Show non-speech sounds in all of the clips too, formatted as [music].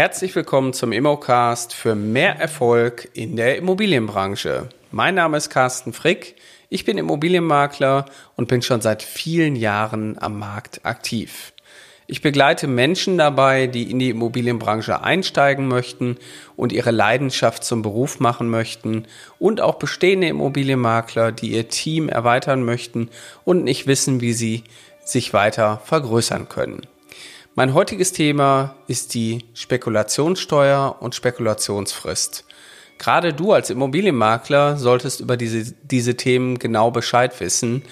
Herzlich willkommen zum Immocast für mehr Erfolg in der Immobilienbranche. Mein Name ist Carsten Frick, ich bin Immobilienmakler und bin schon seit vielen Jahren am Markt aktiv. Ich begleite Menschen dabei, die in die Immobilienbranche einsteigen möchten und ihre Leidenschaft zum Beruf machen möchten und auch bestehende Immobilienmakler, die ihr Team erweitern möchten und nicht wissen, wie sie sich weiter vergrößern können. Mein heutiges Thema ist die Spekulationssteuer und Spekulationsfrist. Gerade du als Immobilienmakler solltest über diese, diese Themen genau Bescheid wissen,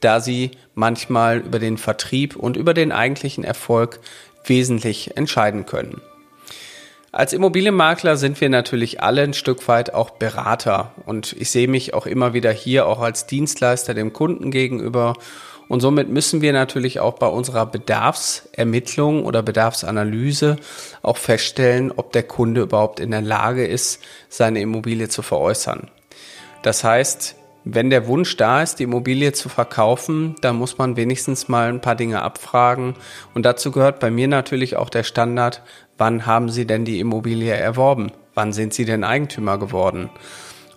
da sie manchmal über den Vertrieb und über den eigentlichen Erfolg wesentlich entscheiden können. Als Immobilienmakler sind wir natürlich alle ein Stück weit auch Berater und ich sehe mich auch immer wieder hier auch als Dienstleister dem Kunden gegenüber und somit müssen wir natürlich auch bei unserer Bedarfsermittlung oder Bedarfsanalyse auch feststellen, ob der Kunde überhaupt in der Lage ist, seine Immobilie zu veräußern. Das heißt, wenn der Wunsch da ist, die Immobilie zu verkaufen, dann muss man wenigstens mal ein paar Dinge abfragen. Und dazu gehört bei mir natürlich auch der Standard, wann haben Sie denn die Immobilie erworben? Wann sind Sie denn Eigentümer geworden?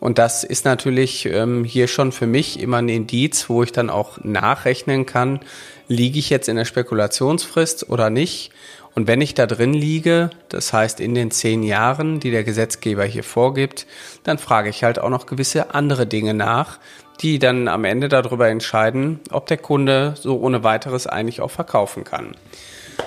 Und das ist natürlich ähm, hier schon für mich immer ein Indiz, wo ich dann auch nachrechnen kann, liege ich jetzt in der Spekulationsfrist oder nicht. Und wenn ich da drin liege, das heißt in den zehn Jahren, die der Gesetzgeber hier vorgibt, dann frage ich halt auch noch gewisse andere Dinge nach, die dann am Ende darüber entscheiden, ob der Kunde so ohne weiteres eigentlich auch verkaufen kann.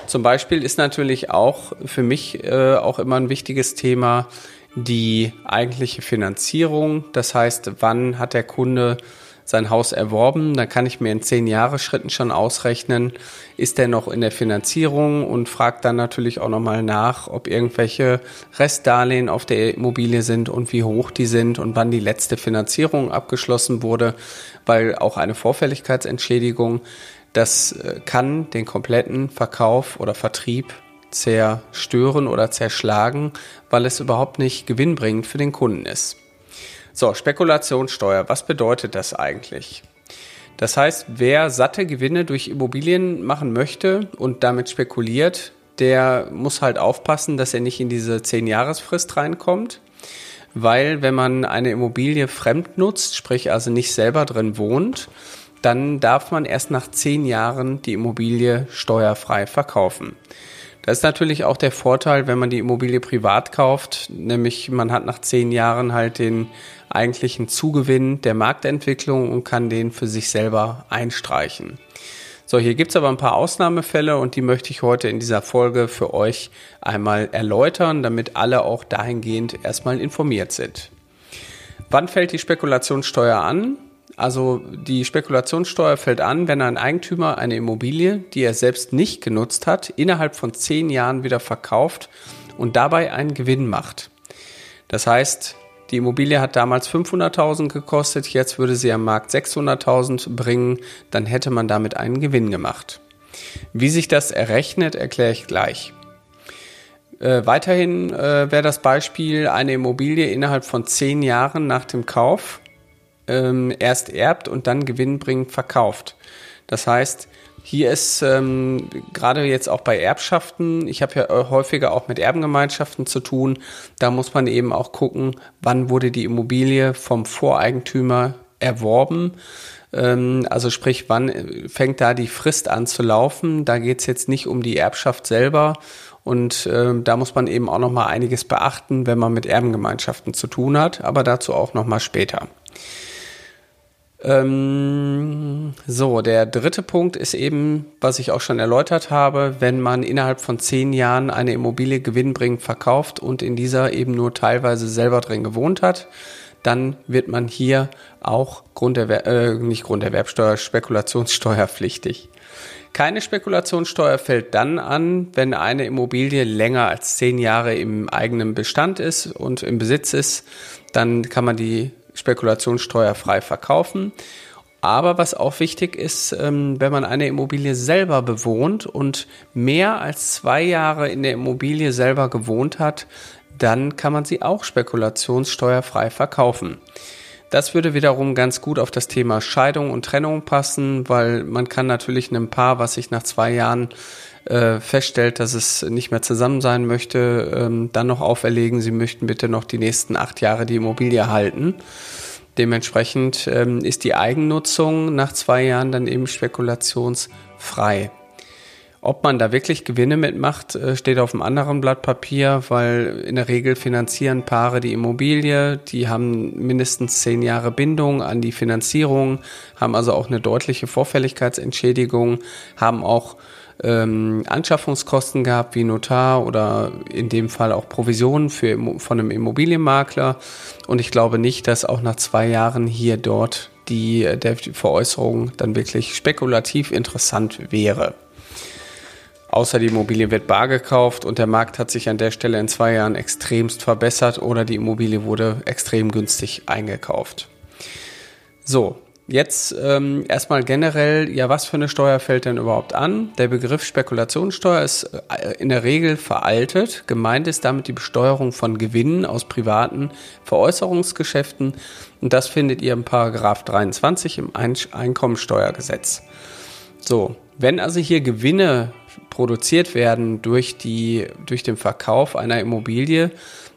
Zum Beispiel ist natürlich auch für mich äh, auch immer ein wichtiges Thema, die eigentliche Finanzierung. Das heißt, wann hat der Kunde sein Haus erworben? Dann kann ich mir in zehn Jahre Schritten schon ausrechnen, ist er noch in der Finanzierung und fragt dann natürlich auch nochmal nach, ob irgendwelche Restdarlehen auf der Immobilie sind und wie hoch die sind und wann die letzte Finanzierung abgeschlossen wurde, weil auch eine Vorfälligkeitsentschädigung, das äh, kann den kompletten Verkauf oder Vertrieb zerstören oder zerschlagen, weil es überhaupt nicht gewinnbringend für den Kunden ist. So, Spekulationssteuer, was bedeutet das eigentlich? Das heißt, wer satte Gewinne durch Immobilien machen möchte und damit spekuliert, der muss halt aufpassen, dass er nicht in diese 10-Jahresfrist reinkommt. Weil wenn man eine Immobilie fremd nutzt, sprich also nicht selber drin wohnt, dann darf man erst nach 10 Jahren die Immobilie steuerfrei verkaufen. Das ist natürlich auch der Vorteil, wenn man die Immobilie privat kauft, nämlich man hat nach zehn Jahren halt den eigentlichen Zugewinn der Marktentwicklung und kann den für sich selber einstreichen. So, hier gibt's aber ein paar Ausnahmefälle und die möchte ich heute in dieser Folge für euch einmal erläutern, damit alle auch dahingehend erstmal informiert sind. Wann fällt die Spekulationssteuer an? Also die Spekulationssteuer fällt an, wenn ein Eigentümer eine Immobilie, die er selbst nicht genutzt hat, innerhalb von zehn Jahren wieder verkauft und dabei einen Gewinn macht. Das heißt, die Immobilie hat damals 500.000 gekostet, jetzt würde sie am Markt 600.000 bringen, dann hätte man damit einen Gewinn gemacht. Wie sich das errechnet, erkläre ich gleich. Äh, weiterhin äh, wäre das Beispiel eine Immobilie innerhalb von zehn Jahren nach dem Kauf ähm, erst erbt und dann gewinnbringend verkauft. Das heißt, hier ist ähm, gerade jetzt auch bei Erbschaften, ich habe ja äh, häufiger auch mit Erbengemeinschaften zu tun, da muss man eben auch gucken, wann wurde die Immobilie vom Voreigentümer erworben. Ähm, also sprich, wann äh, fängt da die Frist an zu laufen. Da geht es jetzt nicht um die Erbschaft selber. Und ähm, da muss man eben auch nochmal einiges beachten, wenn man mit Erbengemeinschaften zu tun hat, aber dazu auch nochmal später. Ähm, so, der dritte Punkt ist eben, was ich auch schon erläutert habe, wenn man innerhalb von zehn Jahren eine Immobilie gewinnbringend verkauft und in dieser eben nur teilweise selber drin gewohnt hat, dann wird man hier auch Grunderwer äh, nicht Grunderwerbsteuer, Spekulationssteuerpflichtig. Keine Spekulationssteuer fällt dann an, wenn eine Immobilie länger als zehn Jahre im eigenen Bestand ist und im Besitz ist. Dann kann man die spekulationssteuerfrei verkaufen. Aber was auch wichtig ist, ähm, wenn man eine Immobilie selber bewohnt und mehr als zwei Jahre in der Immobilie selber gewohnt hat, dann kann man sie auch spekulationssteuerfrei verkaufen. Das würde wiederum ganz gut auf das Thema Scheidung und Trennung passen, weil man kann natürlich einem Paar, was sich nach zwei Jahren äh, feststellt, dass es nicht mehr zusammen sein möchte, ähm, dann noch auferlegen, sie möchten bitte noch die nächsten acht Jahre die Immobilie halten. Dementsprechend ähm, ist die Eigennutzung nach zwei Jahren dann eben spekulationsfrei. Ob man da wirklich Gewinne mitmacht, äh, steht auf einem anderen Blatt Papier, weil in der Regel finanzieren Paare die Immobilie, die haben mindestens zehn Jahre Bindung an die Finanzierung, haben also auch eine deutliche Vorfälligkeitsentschädigung, haben auch ähm, Anschaffungskosten gehabt wie Notar oder in dem Fall auch Provisionen für, von einem Immobilienmakler. Und ich glaube nicht, dass auch nach zwei Jahren hier dort die, der, die Veräußerung dann wirklich spekulativ interessant wäre. Außer die Immobilie wird bar gekauft und der Markt hat sich an der Stelle in zwei Jahren extremst verbessert oder die Immobilie wurde extrem günstig eingekauft. So, jetzt ähm, erstmal generell, ja, was für eine Steuer fällt denn überhaupt an? Der Begriff Spekulationssteuer ist äh, in der Regel veraltet. Gemeint ist damit die Besteuerung von Gewinnen aus privaten Veräußerungsgeschäften und das findet ihr im Paragraph 23 im Einkommensteuergesetz. So, wenn also hier Gewinne produziert werden durch, die, durch den Verkauf einer Immobilie,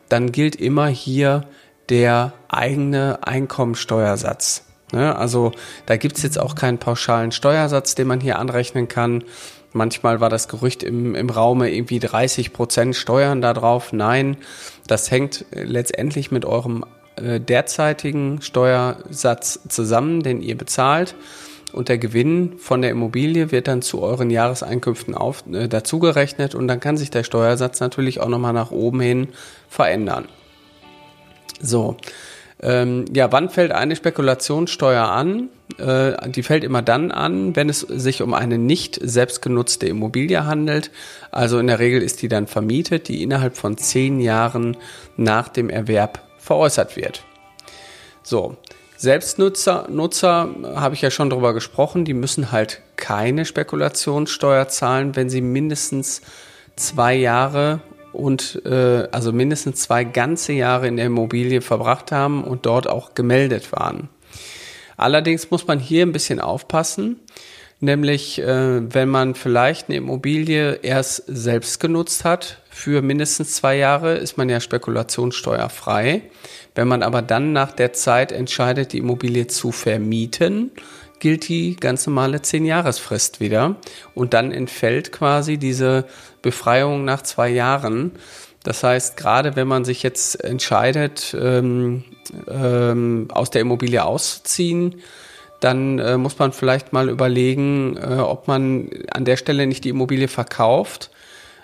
dann gilt immer hier der eigene Einkommensteuersatz. Ne? Also da gibt es jetzt auch keinen pauschalen Steuersatz, den man hier anrechnen kann. Manchmal war das Gerücht im, im Raume irgendwie 30 Prozent Steuern darauf. Nein, das hängt letztendlich mit eurem äh, derzeitigen Steuersatz zusammen, den ihr bezahlt und der Gewinn von der Immobilie wird dann zu euren Jahreseinkünften auf, äh, dazugerechnet und dann kann sich der Steuersatz natürlich auch nochmal nach oben hin verändern. So, ähm, ja, wann fällt eine Spekulationssteuer an? Äh, die fällt immer dann an, wenn es sich um eine nicht selbstgenutzte Immobilie handelt. Also in der Regel ist die dann vermietet, die innerhalb von zehn Jahren nach dem Erwerb veräußert wird. So, Selbstnutzer Nutzer, habe ich ja schon drüber gesprochen, die müssen halt keine Spekulationssteuer zahlen, wenn sie mindestens zwei Jahre und äh, also mindestens zwei ganze Jahre in der Immobilie verbracht haben und dort auch gemeldet waren. Allerdings muss man hier ein bisschen aufpassen, nämlich äh, wenn man vielleicht eine Immobilie erst selbst genutzt hat für mindestens zwei Jahre, ist man ja spekulationssteuerfrei. Wenn man aber dann nach der Zeit entscheidet, die Immobilie zu vermieten, gilt die ganz normale 10-Jahresfrist wieder. Und dann entfällt quasi diese Befreiung nach zwei Jahren. Das heißt, gerade wenn man sich jetzt entscheidet, ähm, ähm, aus der Immobilie auszuziehen, dann äh, muss man vielleicht mal überlegen, äh, ob man an der Stelle nicht die Immobilie verkauft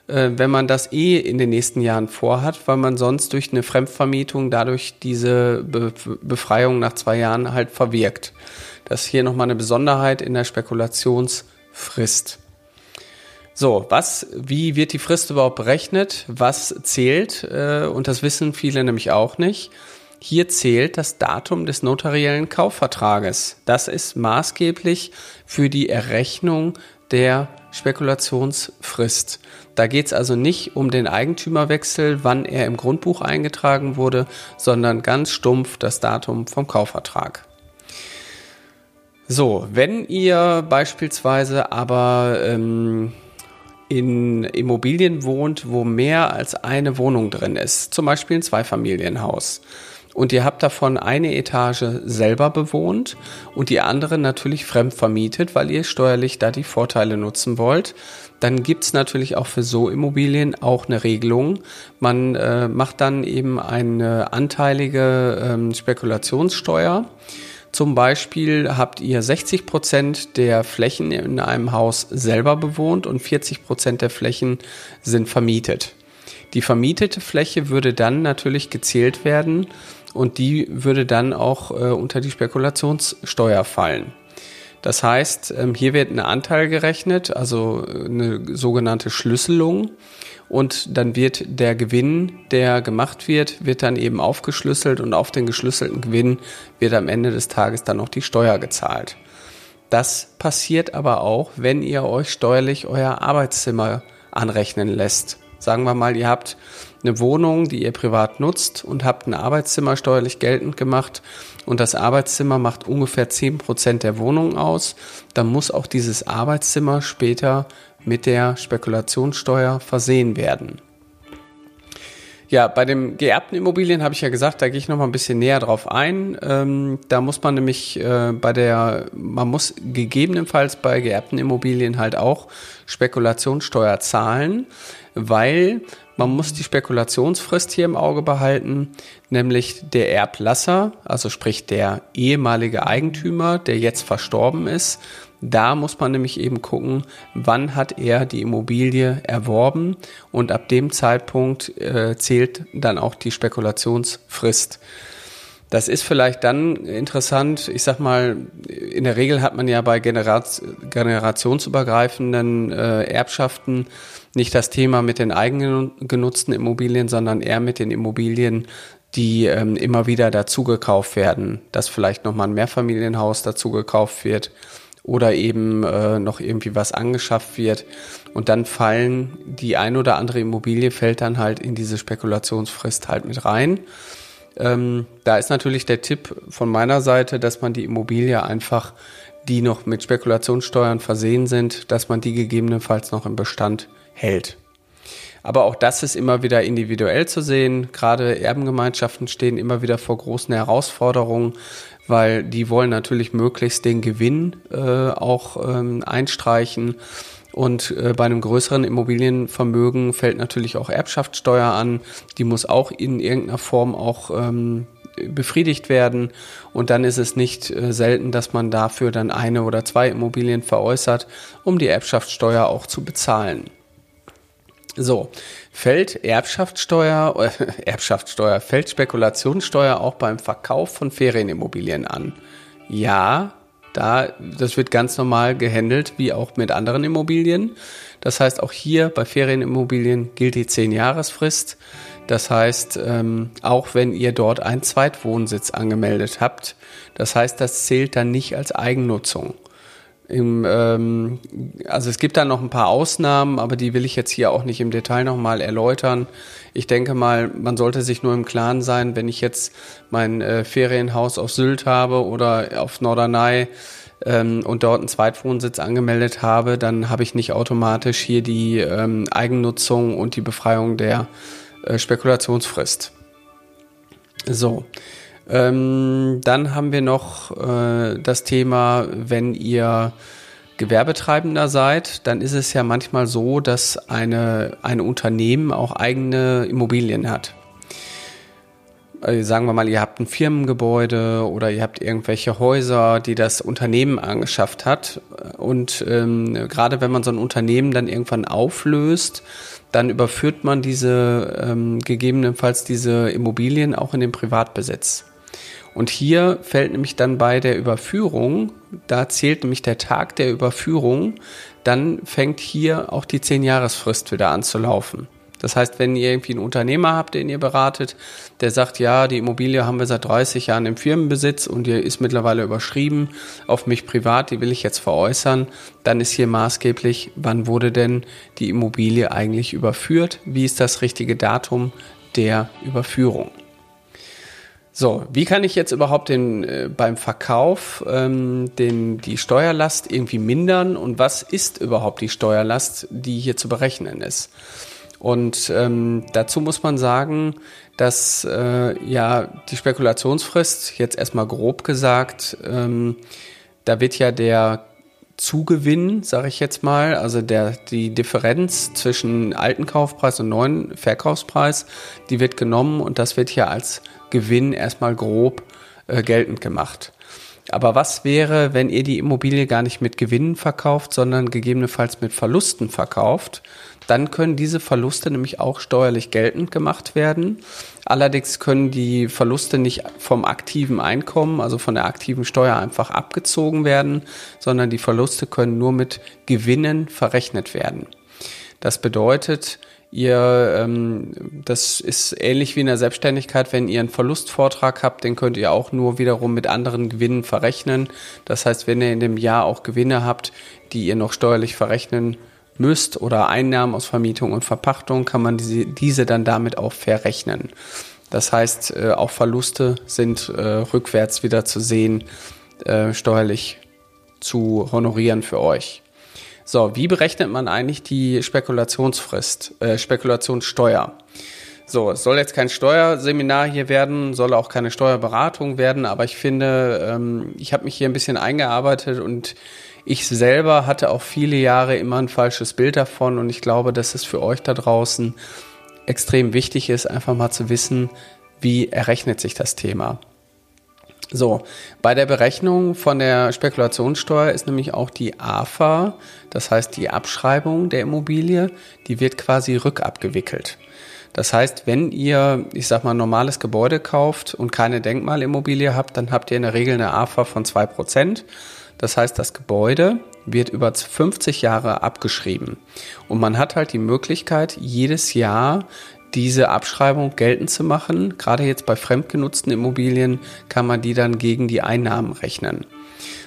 äh, wenn man das eh in den nächsten Jahren vorhat, weil man sonst durch eine Fremdvermietung dadurch diese Be Befreiung nach zwei Jahren halt verwirkt. Das ist hier nochmal eine Besonderheit in der Spekulationsfrist. So, was, wie wird die Frist überhaupt berechnet? Was zählt? Äh, und das wissen viele nämlich auch nicht. Hier zählt das Datum des notariellen Kaufvertrages. Das ist maßgeblich für die Errechnung der Spekulationsfrist. Da geht es also nicht um den Eigentümerwechsel, wann er im Grundbuch eingetragen wurde, sondern ganz stumpf das Datum vom Kaufvertrag. So, wenn ihr beispielsweise aber ähm, in Immobilien wohnt, wo mehr als eine Wohnung drin ist, zum Beispiel ein Zweifamilienhaus, und ihr habt davon eine Etage selber bewohnt und die andere natürlich fremd vermietet, weil ihr steuerlich da die Vorteile nutzen wollt, dann gibt's natürlich auch für so Immobilien auch eine Regelung. Man äh, macht dann eben eine anteilige ähm, Spekulationssteuer. Zum Beispiel habt ihr 60 Prozent der Flächen in einem Haus selber bewohnt und 40 Prozent der Flächen sind vermietet. Die vermietete Fläche würde dann natürlich gezählt werden und die würde dann auch äh, unter die Spekulationssteuer fallen. Das heißt, ähm, hier wird ein Anteil gerechnet, also äh, eine sogenannte Schlüsselung. Und dann wird der Gewinn, der gemacht wird, wird dann eben aufgeschlüsselt und auf den geschlüsselten Gewinn wird am Ende des Tages dann auch die Steuer gezahlt. Das passiert aber auch, wenn ihr euch steuerlich euer Arbeitszimmer anrechnen lässt. Sagen wir mal, ihr habt eine Wohnung, die ihr privat nutzt und habt ein Arbeitszimmer steuerlich geltend gemacht und das Arbeitszimmer macht ungefähr zehn Prozent der Wohnung aus, dann muss auch dieses Arbeitszimmer später mit der Spekulationssteuer versehen werden. Ja, bei den geerbten Immobilien habe ich ja gesagt, da gehe ich noch mal ein bisschen näher drauf ein. Ähm, da muss man nämlich äh, bei der, man muss gegebenenfalls bei geerbten Immobilien halt auch Spekulationssteuer zahlen, weil man muss die Spekulationsfrist hier im Auge behalten, nämlich der Erblasser, also sprich der ehemalige Eigentümer, der jetzt verstorben ist, da muss man nämlich eben gucken, wann hat er die Immobilie erworben und ab dem Zeitpunkt äh, zählt dann auch die Spekulationsfrist. Das ist vielleicht dann interessant. Ich sag mal, in der Regel hat man ja bei Generat generationsübergreifenden äh, Erbschaften nicht das Thema mit den eigenen genutzten Immobilien, sondern eher mit den Immobilien, die ähm, immer wieder dazugekauft werden, dass vielleicht nochmal ein Mehrfamilienhaus dazugekauft wird oder eben äh, noch irgendwie was angeschafft wird. Und dann fallen die ein oder andere Immobilie fällt dann halt in diese Spekulationsfrist halt mit rein. Ähm, da ist natürlich der Tipp von meiner Seite, dass man die Immobilie einfach, die noch mit Spekulationssteuern versehen sind, dass man die gegebenenfalls noch im Bestand hält. Aber auch das ist immer wieder individuell zu sehen. Gerade Erbengemeinschaften stehen immer wieder vor großen Herausforderungen, weil die wollen natürlich möglichst den Gewinn äh, auch ähm, einstreichen. Und äh, bei einem größeren Immobilienvermögen fällt natürlich auch Erbschaftssteuer an. Die muss auch in irgendeiner Form auch ähm, befriedigt werden. Und dann ist es nicht äh, selten, dass man dafür dann eine oder zwei Immobilien veräußert, um die Erbschaftssteuer auch zu bezahlen. So, fällt Erbschaftssteuer, äh, [laughs] Erbschaftssteuer, fällt Spekulationssteuer auch beim Verkauf von Ferienimmobilien an? Ja, da, das wird ganz normal gehandelt, wie auch mit anderen Immobilien. Das heißt, auch hier bei Ferienimmobilien gilt die 10-Jahresfrist. Das heißt, ähm, auch wenn ihr dort einen Zweitwohnsitz angemeldet habt, das heißt, das zählt dann nicht als Eigennutzung. Im, ähm, also es gibt da noch ein paar Ausnahmen, aber die will ich jetzt hier auch nicht im Detail nochmal erläutern. Ich denke mal, man sollte sich nur im Klaren sein, wenn ich jetzt mein äh, Ferienhaus auf Sylt habe oder auf Norderney ähm, und dort einen Zweitwohnsitz angemeldet habe, dann habe ich nicht automatisch hier die ähm, Eigennutzung und die Befreiung der äh, Spekulationsfrist. So. Ähm, dann haben wir noch äh, das Thema, wenn ihr Gewerbetreibender seid, dann ist es ja manchmal so, dass eine, ein Unternehmen auch eigene Immobilien hat. Also sagen wir mal, ihr habt ein Firmengebäude oder ihr habt irgendwelche Häuser, die das Unternehmen angeschafft hat. Und ähm, gerade wenn man so ein Unternehmen dann irgendwann auflöst, dann überführt man diese ähm, gegebenenfalls diese Immobilien auch in den Privatbesitz. Und hier fällt nämlich dann bei der Überführung, da zählt nämlich der Tag der Überführung, dann fängt hier auch die 10-Jahresfrist wieder an zu laufen. Das heißt, wenn ihr irgendwie einen Unternehmer habt, den ihr beratet, der sagt, ja, die Immobilie haben wir seit 30 Jahren im Firmenbesitz und die ist mittlerweile überschrieben auf mich privat, die will ich jetzt veräußern, dann ist hier maßgeblich, wann wurde denn die Immobilie eigentlich überführt? Wie ist das richtige Datum der Überführung? So, wie kann ich jetzt überhaupt den, äh, beim Verkauf ähm, den, die Steuerlast irgendwie mindern und was ist überhaupt die Steuerlast, die hier zu berechnen ist? Und ähm, dazu muss man sagen, dass äh, ja die Spekulationsfrist, jetzt erstmal grob gesagt, ähm, da wird ja der Zugewinn, sage ich jetzt mal, also der, die Differenz zwischen alten Kaufpreis und neuen Verkaufspreis, die wird genommen und das wird hier als Gewinn erstmal grob äh, geltend gemacht. Aber was wäre, wenn ihr die Immobilie gar nicht mit Gewinnen verkauft, sondern gegebenenfalls mit Verlusten verkauft? Dann können diese Verluste nämlich auch steuerlich geltend gemacht werden. Allerdings können die Verluste nicht vom aktiven Einkommen, also von der aktiven Steuer einfach abgezogen werden, sondern die Verluste können nur mit Gewinnen verrechnet werden. Das bedeutet, Ihr, ähm, das ist ähnlich wie in der Selbstständigkeit, wenn ihr einen Verlustvortrag habt, den könnt ihr auch nur wiederum mit anderen Gewinnen verrechnen. Das heißt, wenn ihr in dem Jahr auch Gewinne habt, die ihr noch steuerlich verrechnen müsst oder Einnahmen aus Vermietung und Verpachtung, kann man diese, diese dann damit auch verrechnen. Das heißt, äh, auch Verluste sind äh, rückwärts wieder zu sehen, äh, steuerlich zu honorieren für euch. So, wie berechnet man eigentlich die Spekulationsfrist, äh, Spekulationssteuer? So, es soll jetzt kein Steuerseminar hier werden, soll auch keine Steuerberatung werden, aber ich finde, ähm, ich habe mich hier ein bisschen eingearbeitet und ich selber hatte auch viele Jahre immer ein falsches Bild davon und ich glaube, dass es für euch da draußen extrem wichtig ist, einfach mal zu wissen, wie errechnet sich das Thema. So, bei der Berechnung von der Spekulationssteuer ist nämlich auch die AFA, das heißt die Abschreibung der Immobilie, die wird quasi rückabgewickelt. Das heißt, wenn ihr, ich sag mal, normales Gebäude kauft und keine Denkmalimmobilie habt, dann habt ihr in der Regel eine AFA von zwei Prozent. Das heißt, das Gebäude wird über 50 Jahre abgeschrieben. Und man hat halt die Möglichkeit, jedes Jahr diese Abschreibung geltend zu machen. Gerade jetzt bei fremdgenutzten Immobilien kann man die dann gegen die Einnahmen rechnen.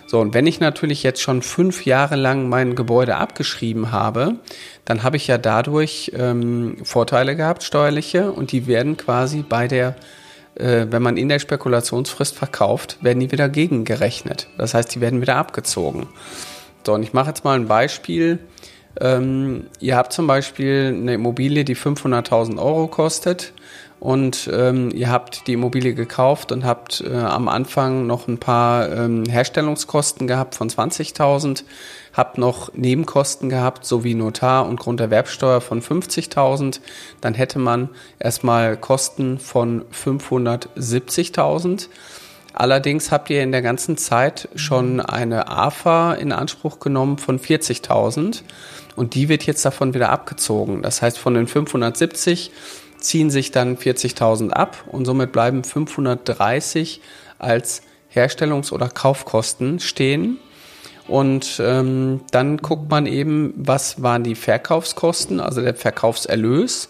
So, und wenn ich natürlich jetzt schon fünf Jahre lang mein Gebäude abgeschrieben habe, dann habe ich ja dadurch ähm, Vorteile gehabt, steuerliche, und die werden quasi bei der, äh, wenn man in der Spekulationsfrist verkauft, werden die wieder gegengerechnet. Das heißt, die werden wieder abgezogen. So, und ich mache jetzt mal ein Beispiel. Ähm, ihr habt zum Beispiel eine Immobilie, die 500.000 Euro kostet und ähm, ihr habt die Immobilie gekauft und habt äh, am Anfang noch ein paar ähm, Herstellungskosten gehabt von 20.000, habt noch Nebenkosten gehabt, sowie Notar- und Grunderwerbsteuer von 50.000, dann hätte man erstmal Kosten von 570.000. Allerdings habt ihr in der ganzen Zeit schon eine AFA in Anspruch genommen von 40.000 und die wird jetzt davon wieder abgezogen. Das heißt, von den 570 ziehen sich dann 40.000 ab und somit bleiben 530 als Herstellungs- oder Kaufkosten stehen. Und ähm, dann guckt man eben, was waren die Verkaufskosten, also der Verkaufserlös.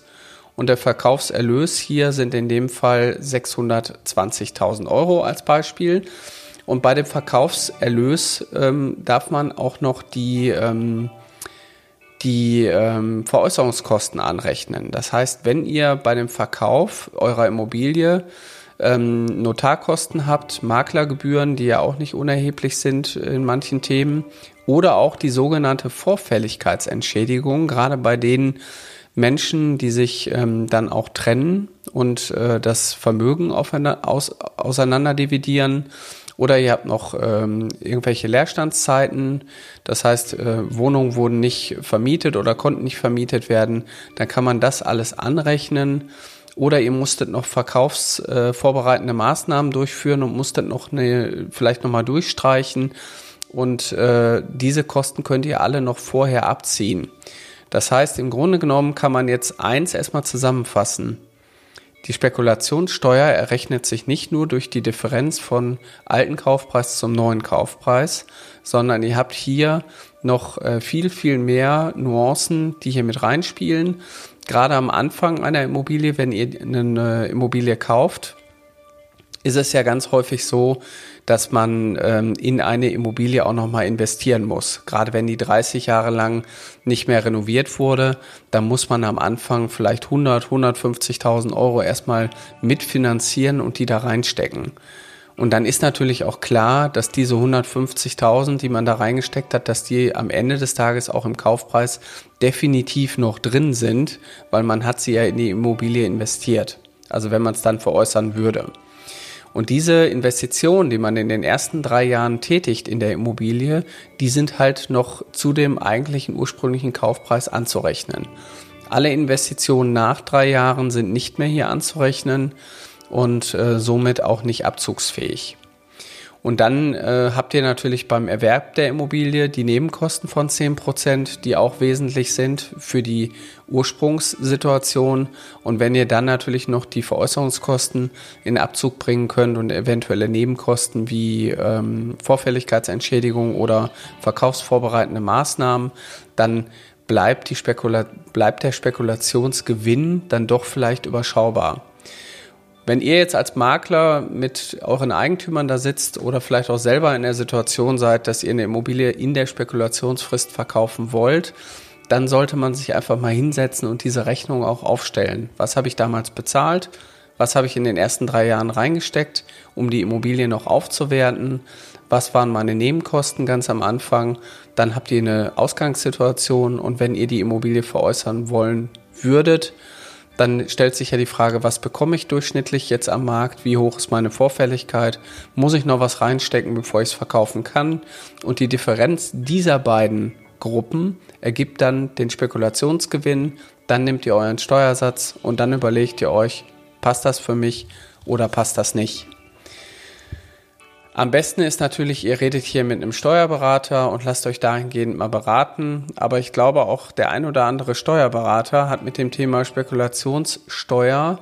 Und der Verkaufserlös hier sind in dem Fall 620.000 Euro als Beispiel. Und bei dem Verkaufserlös ähm, darf man auch noch die ähm, die ähm, Veräußerungskosten anrechnen. Das heißt, wenn ihr bei dem Verkauf eurer Immobilie ähm, Notarkosten habt, Maklergebühren, die ja auch nicht unerheblich sind in manchen Themen, oder auch die sogenannte Vorfälligkeitsentschädigung, gerade bei den Menschen, die sich ähm, dann auch trennen und äh, das Vermögen aufeinander, aus, auseinander dividieren oder ihr habt noch ähm, irgendwelche Leerstandszeiten, das heißt, äh, Wohnungen wurden nicht vermietet oder konnten nicht vermietet werden, dann kann man das alles anrechnen. Oder ihr musstet noch verkaufsvorbereitende äh, Maßnahmen durchführen und musstet noch eine, vielleicht nochmal durchstreichen. Und äh, diese Kosten könnt ihr alle noch vorher abziehen. Das heißt, im Grunde genommen kann man jetzt eins erstmal zusammenfassen. Die Spekulationssteuer errechnet sich nicht nur durch die Differenz von alten Kaufpreis zum neuen Kaufpreis, sondern ihr habt hier noch äh, viel, viel mehr Nuancen, die hier mit reinspielen. Gerade am Anfang einer Immobilie, wenn ihr eine Immobilie kauft, ist es ja ganz häufig so, dass man ähm, in eine Immobilie auch nochmal investieren muss. Gerade wenn die 30 Jahre lang nicht mehr renoviert wurde, dann muss man am Anfang vielleicht 100, 150.000 Euro erstmal mitfinanzieren und die da reinstecken. Und dann ist natürlich auch klar, dass diese 150.000, die man da reingesteckt hat, dass die am Ende des Tages auch im Kaufpreis definitiv noch drin sind, weil man hat sie ja in die Immobilie investiert. Also wenn man es dann veräußern würde. Und diese Investitionen, die man in den ersten drei Jahren tätigt in der Immobilie, die sind halt noch zu dem eigentlichen ursprünglichen Kaufpreis anzurechnen. Alle Investitionen nach drei Jahren sind nicht mehr hier anzurechnen und äh, somit auch nicht abzugsfähig. Und dann äh, habt ihr natürlich beim Erwerb der Immobilie die Nebenkosten von 10%, die auch wesentlich sind für die Ursprungssituation. Und wenn ihr dann natürlich noch die Veräußerungskosten in Abzug bringen könnt und eventuelle Nebenkosten wie ähm, Vorfälligkeitsentschädigung oder verkaufsvorbereitende Maßnahmen, dann bleibt, die Spekula bleibt der Spekulationsgewinn dann doch vielleicht überschaubar. Wenn ihr jetzt als Makler mit euren Eigentümern da sitzt oder vielleicht auch selber in der Situation seid, dass ihr eine Immobilie in der Spekulationsfrist verkaufen wollt, dann sollte man sich einfach mal hinsetzen und diese Rechnung auch aufstellen. Was habe ich damals bezahlt? was habe ich in den ersten drei Jahren reingesteckt, um die Immobilie noch aufzuwerten, was waren meine Nebenkosten ganz am Anfang, dann habt ihr eine Ausgangssituation und wenn ihr die Immobilie veräußern wollen würdet, dann stellt sich ja die Frage, was bekomme ich durchschnittlich jetzt am Markt? Wie hoch ist meine Vorfälligkeit? Muss ich noch was reinstecken, bevor ich es verkaufen kann? Und die Differenz dieser beiden Gruppen ergibt dann den Spekulationsgewinn. Dann nehmt ihr euren Steuersatz und dann überlegt ihr euch, passt das für mich oder passt das nicht? Am besten ist natürlich, ihr redet hier mit einem Steuerberater und lasst euch dahingehend mal beraten. Aber ich glaube auch, der ein oder andere Steuerberater hat mit dem Thema Spekulationssteuer,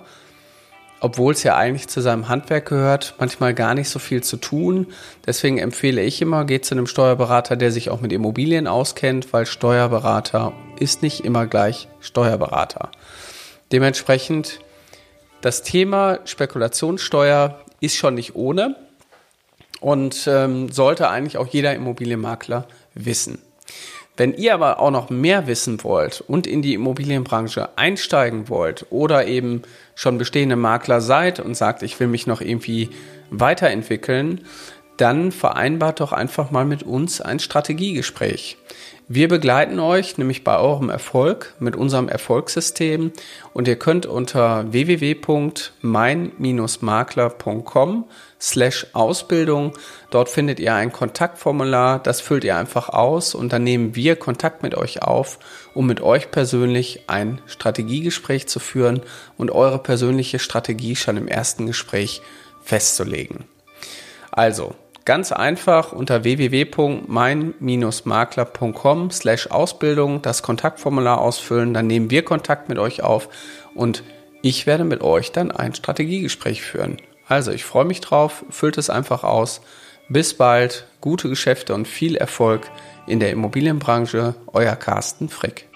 obwohl es ja eigentlich zu seinem Handwerk gehört, manchmal gar nicht so viel zu tun. Deswegen empfehle ich immer, geht zu einem Steuerberater, der sich auch mit Immobilien auskennt, weil Steuerberater ist nicht immer gleich Steuerberater. Dementsprechend, das Thema Spekulationssteuer ist schon nicht ohne und ähm, sollte eigentlich auch jeder Immobilienmakler wissen. Wenn ihr aber auch noch mehr wissen wollt und in die Immobilienbranche einsteigen wollt oder eben schon bestehende Makler seid und sagt, ich will mich noch irgendwie weiterentwickeln, dann vereinbart doch einfach mal mit uns ein Strategiegespräch. Wir begleiten euch nämlich bei eurem Erfolg mit unserem Erfolgssystem und ihr könnt unter www.mein-makler.com slash Ausbildung, dort findet ihr ein Kontaktformular, das füllt ihr einfach aus und dann nehmen wir Kontakt mit euch auf, um mit euch persönlich ein Strategiegespräch zu führen und eure persönliche Strategie schon im ersten Gespräch festzulegen. Also, Ganz einfach unter www.mein-makler.com slash Ausbildung das Kontaktformular ausfüllen, dann nehmen wir Kontakt mit euch auf und ich werde mit euch dann ein Strategiegespräch führen. Also ich freue mich drauf, füllt es einfach aus. Bis bald, gute Geschäfte und viel Erfolg in der Immobilienbranche, euer Carsten Frick.